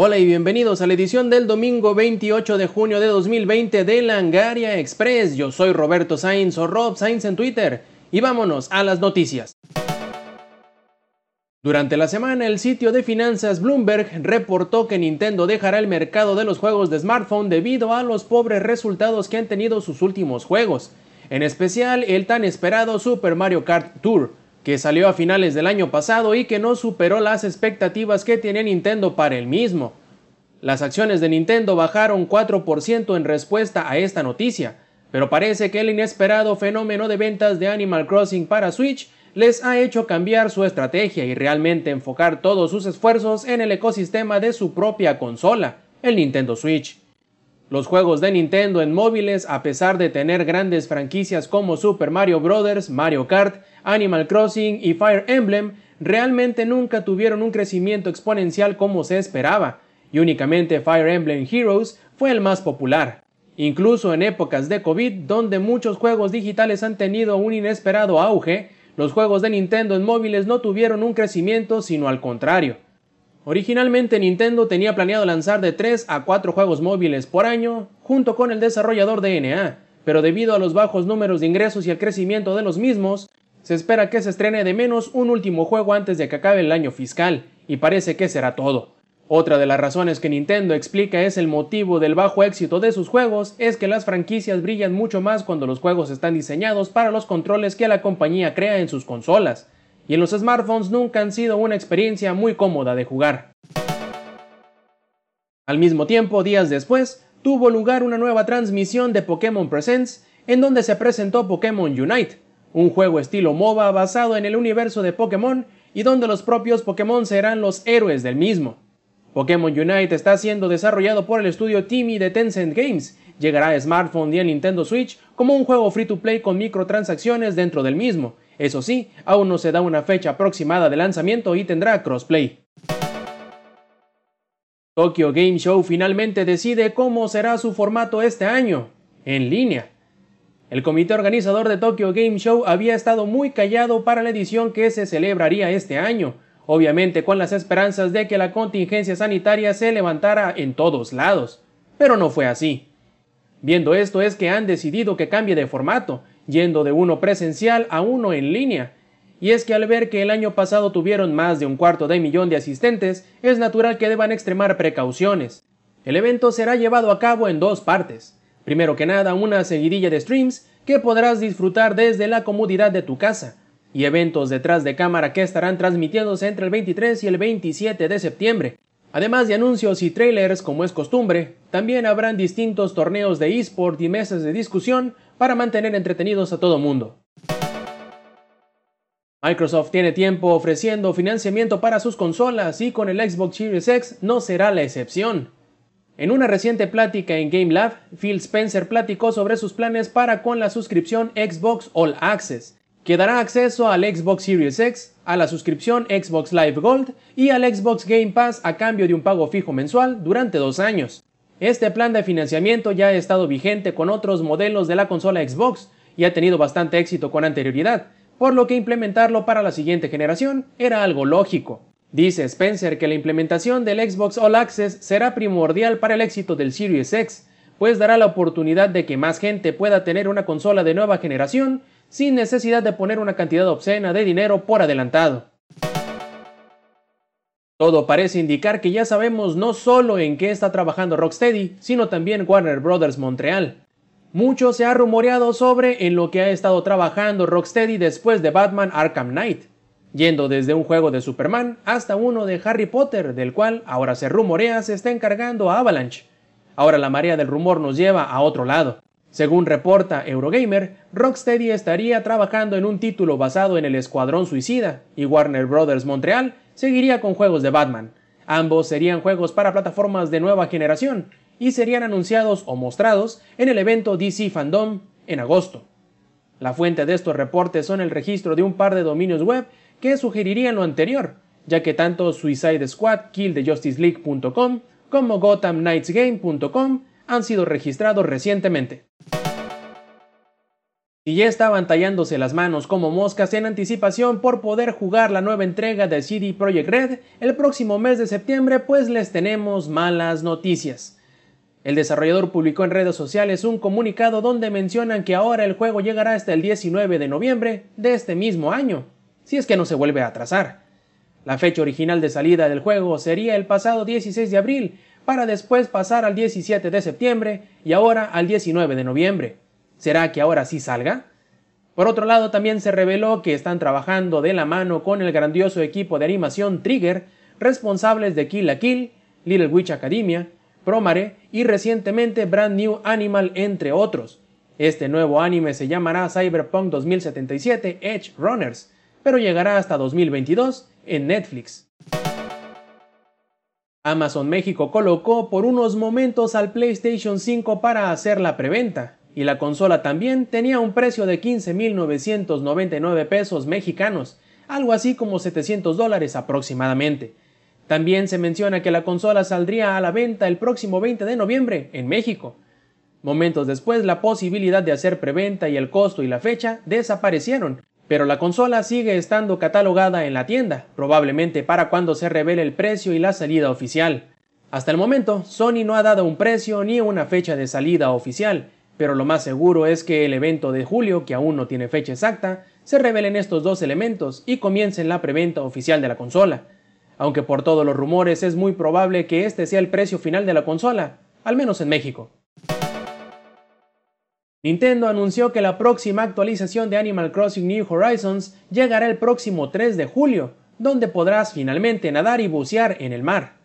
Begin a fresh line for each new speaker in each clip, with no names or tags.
Hola y bienvenidos a la edición del domingo 28 de junio de 2020 de Langaria Express. Yo soy Roberto Sainz o Rob Sainz en Twitter y vámonos a las noticias. Durante la semana, el sitio de finanzas Bloomberg reportó que Nintendo dejará el mercado de los juegos de smartphone debido a los pobres resultados que han tenido sus últimos juegos, en especial el tan esperado Super Mario Kart Tour, que salió a finales del año pasado y que no superó las expectativas que tenía Nintendo para el mismo. Las acciones de Nintendo bajaron 4% en respuesta a esta noticia, pero parece que el inesperado fenómeno de ventas de Animal Crossing para Switch les ha hecho cambiar su estrategia y realmente enfocar todos sus esfuerzos en el ecosistema de su propia consola, el Nintendo Switch. Los juegos de Nintendo en móviles, a pesar de tener grandes franquicias como Super Mario Bros., Mario Kart, Animal Crossing y Fire Emblem, realmente nunca tuvieron un crecimiento exponencial como se esperaba, y únicamente Fire Emblem Heroes fue el más popular. Incluso en épocas de COVID, donde muchos juegos digitales han tenido un inesperado auge, los juegos de Nintendo en móviles no tuvieron un crecimiento, sino al contrario. Originalmente Nintendo tenía planeado lanzar de 3 a 4 juegos móviles por año, junto con el desarrollador DNA, pero debido a los bajos números de ingresos y el crecimiento de los mismos, se espera que se estrene de menos un último juego antes de que acabe el año fiscal, y parece que será todo. Otra de las razones que Nintendo explica es el motivo del bajo éxito de sus juegos es que las franquicias brillan mucho más cuando los juegos están diseñados para los controles que la compañía crea en sus consolas, y en los smartphones nunca han sido una experiencia muy cómoda de jugar. Al mismo tiempo, días después, tuvo lugar una nueva transmisión de Pokémon Presents en donde se presentó Pokémon Unite, un juego estilo MOBA basado en el universo de Pokémon y donde los propios Pokémon serán los héroes del mismo. Pokémon Unite está siendo desarrollado por el estudio Timmy de Tencent Games. Llegará a smartphone y a Nintendo Switch como un juego free to play con microtransacciones dentro del mismo. Eso sí, aún no se da una fecha aproximada de lanzamiento y tendrá crossplay. Tokyo Game Show finalmente decide cómo será su formato este año, en línea. El comité organizador de Tokyo Game Show había estado muy callado para la edición que se celebraría este año, obviamente con las esperanzas de que la contingencia sanitaria se levantara en todos lados. Pero no fue así. Viendo esto es que han decidido que cambie de formato, yendo de uno presencial a uno en línea. Y es que al ver que el año pasado tuvieron más de un cuarto de millón de asistentes, es natural que deban extremar precauciones. El evento será llevado a cabo en dos partes. Primero que nada, una seguidilla de streams que podrás disfrutar desde la comodidad de tu casa, y eventos detrás de cámara que estarán transmitiéndose entre el 23 y el 27 de septiembre. Además de anuncios y trailers como es costumbre, también habrán distintos torneos de eSport y mesas de discusión para mantener entretenidos a todo mundo. Microsoft tiene tiempo ofreciendo financiamiento para sus consolas y con el Xbox Series X no será la excepción. En una reciente plática en GameLab, Phil Spencer platicó sobre sus planes para con la suscripción Xbox All Access, que dará acceso al Xbox Series X, a la suscripción Xbox Live Gold y al Xbox Game Pass a cambio de un pago fijo mensual durante dos años. Este plan de financiamiento ya ha estado vigente con otros modelos de la consola Xbox y ha tenido bastante éxito con anterioridad, por lo que implementarlo para la siguiente generación era algo lógico. Dice Spencer que la implementación del Xbox All Access será primordial para el éxito del Series X, pues dará la oportunidad de que más gente pueda tener una consola de nueva generación sin necesidad de poner una cantidad obscena de dinero por adelantado. Todo parece indicar que ya sabemos no solo en qué está trabajando Rocksteady, sino también Warner Bros. Montreal. Mucho se ha rumoreado sobre en lo que ha estado trabajando Rocksteady después de Batman Arkham Knight, yendo desde un juego de Superman hasta uno de Harry Potter, del cual ahora se rumorea se está encargando a Avalanche. Ahora la marea del rumor nos lleva a otro lado. Según reporta Eurogamer, Rocksteady estaría trabajando en un título basado en el Escuadrón Suicida y Warner Bros. Montreal seguiría con juegos de Batman. Ambos serían juegos para plataformas de nueva generación y serían anunciados o mostrados en el evento DC Fandom en agosto. La fuente de estos reportes son el registro de un par de dominios web que sugerirían lo anterior, ya que tanto Suicide Squad KillTheJusticeLeague.com como GothamKnightsGame.com han sido registrados recientemente. Y ya estaban tallándose las manos como moscas en anticipación por poder jugar la nueva entrega de CD Projekt Red el próximo mes de septiembre, pues les tenemos malas noticias. El desarrollador publicó en redes sociales un comunicado donde mencionan que ahora el juego llegará hasta el 19 de noviembre de este mismo año, si es que no se vuelve a atrasar. La fecha original de salida del juego sería el pasado 16 de abril, para después pasar al 17 de septiembre y ahora al 19 de noviembre. ¿Será que ahora sí salga? Por otro lado, también se reveló que están trabajando de la mano con el grandioso equipo de animación Trigger, responsables de Kill la Kill, Little Witch Academia, Promare y recientemente Brand New Animal, entre otros. Este nuevo anime se llamará Cyberpunk 2077 Edge Runners, pero llegará hasta 2022 en Netflix. Amazon México colocó por unos momentos al PlayStation 5 para hacer la preventa, y la consola también tenía un precio de 15.999 pesos mexicanos, algo así como 700 dólares aproximadamente. También se menciona que la consola saldría a la venta el próximo 20 de noviembre en México. Momentos después la posibilidad de hacer preventa y el costo y la fecha desaparecieron, pero la consola sigue estando catalogada en la tienda, probablemente para cuando se revele el precio y la salida oficial. Hasta el momento, Sony no ha dado un precio ni una fecha de salida oficial, pero lo más seguro es que el evento de julio, que aún no tiene fecha exacta, se revelen estos dos elementos y comiencen la preventa oficial de la consola. Aunque por todos los rumores es muy probable que este sea el precio final de la consola, al menos en México. Nintendo anunció que la próxima actualización de Animal Crossing New Horizons llegará el próximo 3 de julio, donde podrás finalmente nadar y bucear en el mar.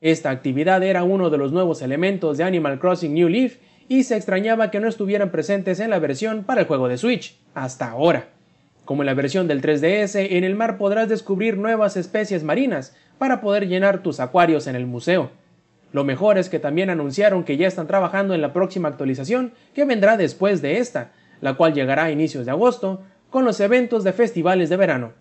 Esta actividad era uno de los nuevos elementos de Animal Crossing New Leaf y se extrañaba que no estuvieran presentes en la versión para el juego de Switch, hasta ahora. Como en la versión del 3DS, en el mar podrás descubrir nuevas especies marinas para poder llenar tus acuarios en el museo. Lo mejor es que también anunciaron que ya están trabajando en la próxima actualización que vendrá después de esta, la cual llegará a inicios de agosto, con los eventos de festivales de verano.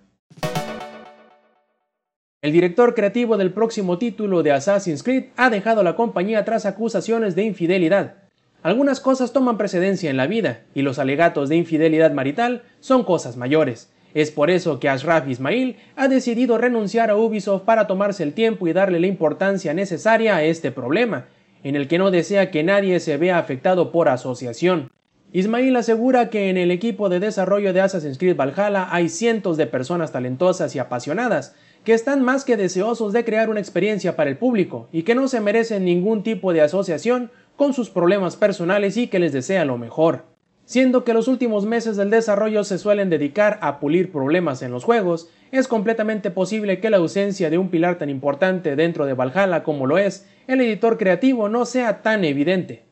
El director creativo del próximo título de Assassin's Creed ha dejado la compañía tras acusaciones de infidelidad. Algunas cosas toman precedencia en la vida, y los alegatos de infidelidad marital son cosas mayores. Es por eso que Ashraf Ismail ha decidido renunciar a Ubisoft para tomarse el tiempo y darle la importancia necesaria a este problema, en el que no desea que nadie se vea afectado por asociación. Ismail asegura que en el equipo de desarrollo de Assassin's Creed Valhalla hay cientos de personas talentosas y apasionadas, que están más que deseosos de crear una experiencia para el público y que no se merecen ningún tipo de asociación con sus problemas personales y que les desea lo mejor. Siendo que los últimos meses del desarrollo se suelen dedicar a pulir problemas en los juegos, es completamente posible que la ausencia de un pilar tan importante dentro de Valhalla como lo es el editor creativo no sea tan evidente.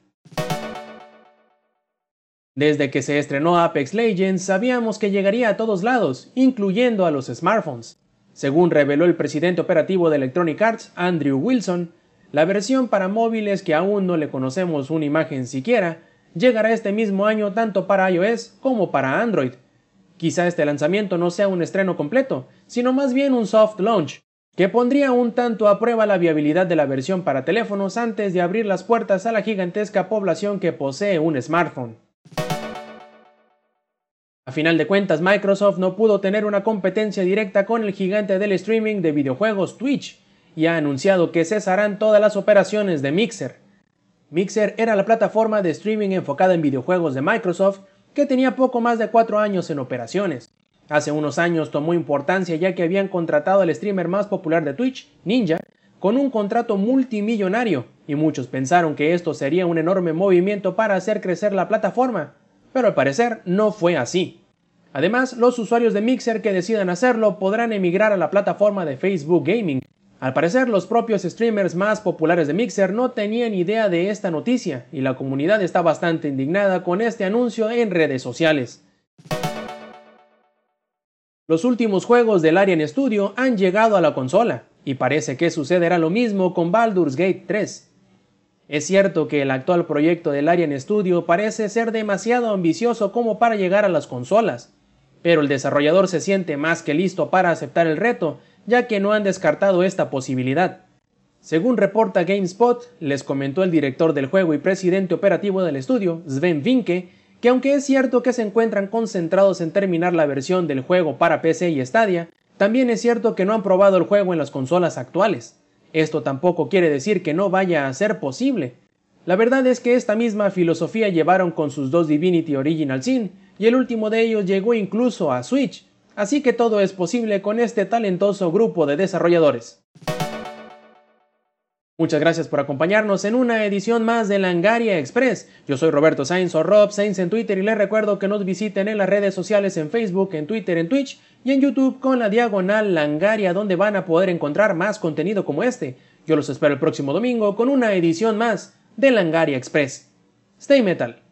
Desde que se estrenó Apex Legends sabíamos que llegaría a todos lados, incluyendo a los smartphones. Según reveló el presidente operativo de Electronic Arts, Andrew Wilson, la versión para móviles que aún no le conocemos una imagen siquiera, llegará este mismo año tanto para iOS como para Android. Quizá este lanzamiento no sea un estreno completo, sino más bien un soft launch, que pondría un tanto a prueba la viabilidad de la versión para teléfonos antes de abrir las puertas a la gigantesca población que posee un smartphone. A final de cuentas, Microsoft no pudo tener una competencia directa con el gigante del streaming de videojuegos Twitch, y ha anunciado que cesarán todas las operaciones de Mixer. Mixer era la plataforma de streaming enfocada en videojuegos de Microsoft que tenía poco más de cuatro años en operaciones. Hace unos años tomó importancia ya que habían contratado al streamer más popular de Twitch, Ninja, con un contrato multimillonario, y muchos pensaron que esto sería un enorme movimiento para hacer crecer la plataforma, pero al parecer no fue así. Además, los usuarios de Mixer que decidan hacerlo podrán emigrar a la plataforma de Facebook Gaming, al parecer, los propios streamers más populares de Mixer no tenían idea de esta noticia y la comunidad está bastante indignada con este anuncio en redes sociales. Los últimos juegos del Arian Studio han llegado a la consola, y parece que sucederá lo mismo con Baldur's Gate 3. Es cierto que el actual proyecto del Arian Studio parece ser demasiado ambicioso como para llegar a las consolas, pero el desarrollador se siente más que listo para aceptar el reto ya que no han descartado esta posibilidad. Según reporta GameSpot, les comentó el director del juego y presidente operativo del estudio, Sven Vinke, que aunque es cierto que se encuentran concentrados en terminar la versión del juego para PC y Stadia, también es cierto que no han probado el juego en las consolas actuales. Esto tampoco quiere decir que no vaya a ser posible. La verdad es que esta misma filosofía llevaron con sus dos Divinity Original Sin, y el último de ellos llegó incluso a Switch, así que todo es posible con este talentoso grupo de desarrolladores. Muchas gracias por acompañarnos en una edición más de Langaria Express. Yo soy Roberto Sainz o Rob Sainz en Twitter y les recuerdo que nos visiten en las redes sociales en Facebook, en Twitter, en Twitch y en YouTube con la diagonal Langaria donde van a poder encontrar más contenido como este. Yo los espero el próximo domingo con una edición más de Langaria Express. Stay Metal.